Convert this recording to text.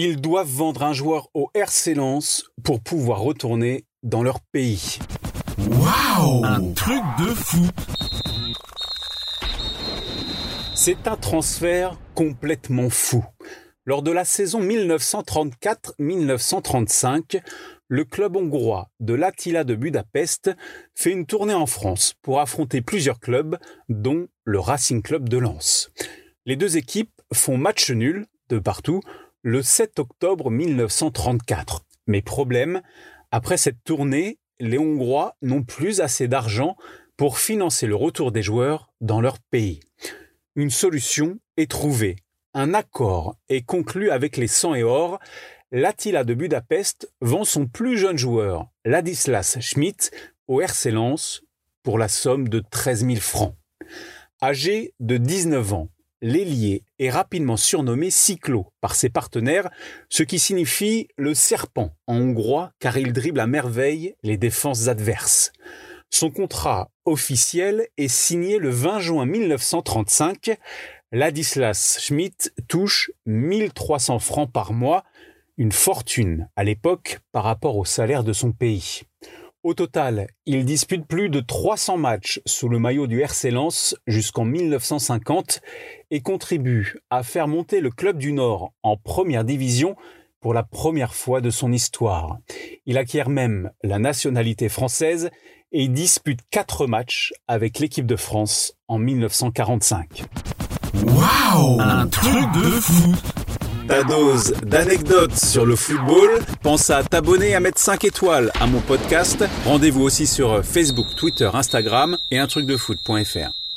Ils doivent vendre un joueur au RC Lens pour pouvoir retourner dans leur pays. Waouh Un truc de fou C'est un transfert complètement fou. Lors de la saison 1934-1935, le club hongrois de l'Attila de Budapest fait une tournée en France pour affronter plusieurs clubs, dont le Racing Club de Lens. Les deux équipes font match nul de partout le 7 octobre 1934. Mais problème, après cette tournée, les Hongrois n'ont plus assez d'argent pour financer le retour des joueurs dans leur pays. Une solution est trouvée. Un accord est conclu avec les 100 et or. L'Attila de Budapest vend son plus jeune joueur, Ladislas Schmidt, au RC Lens pour la somme de 13 000 francs. Âgé de 19 ans, l'ailier est rapidement surnommé Cyclo par ses partenaires, ce qui signifie le serpent en hongrois car il dribble à merveille les défenses adverses. Son contrat officiel est signé le 20 juin 1935. Ladislas Schmidt touche 1300 francs par mois, une fortune à l'époque par rapport au salaire de son pays. Au total, il dispute plus de 300 matchs sous le maillot du RC Lens jusqu'en 1950 et contribue à faire monter le club du Nord en première division pour la première fois de son histoire. Il acquiert même la nationalité française et dispute quatre matchs avec l'équipe de France en 1945. Waouh Un truc de fou ta dose d'anecdotes sur le football. Pense à t'abonner à mettre 5 étoiles à mon podcast. Rendez-vous aussi sur Facebook, Twitter, Instagram et un truc de foot.fr.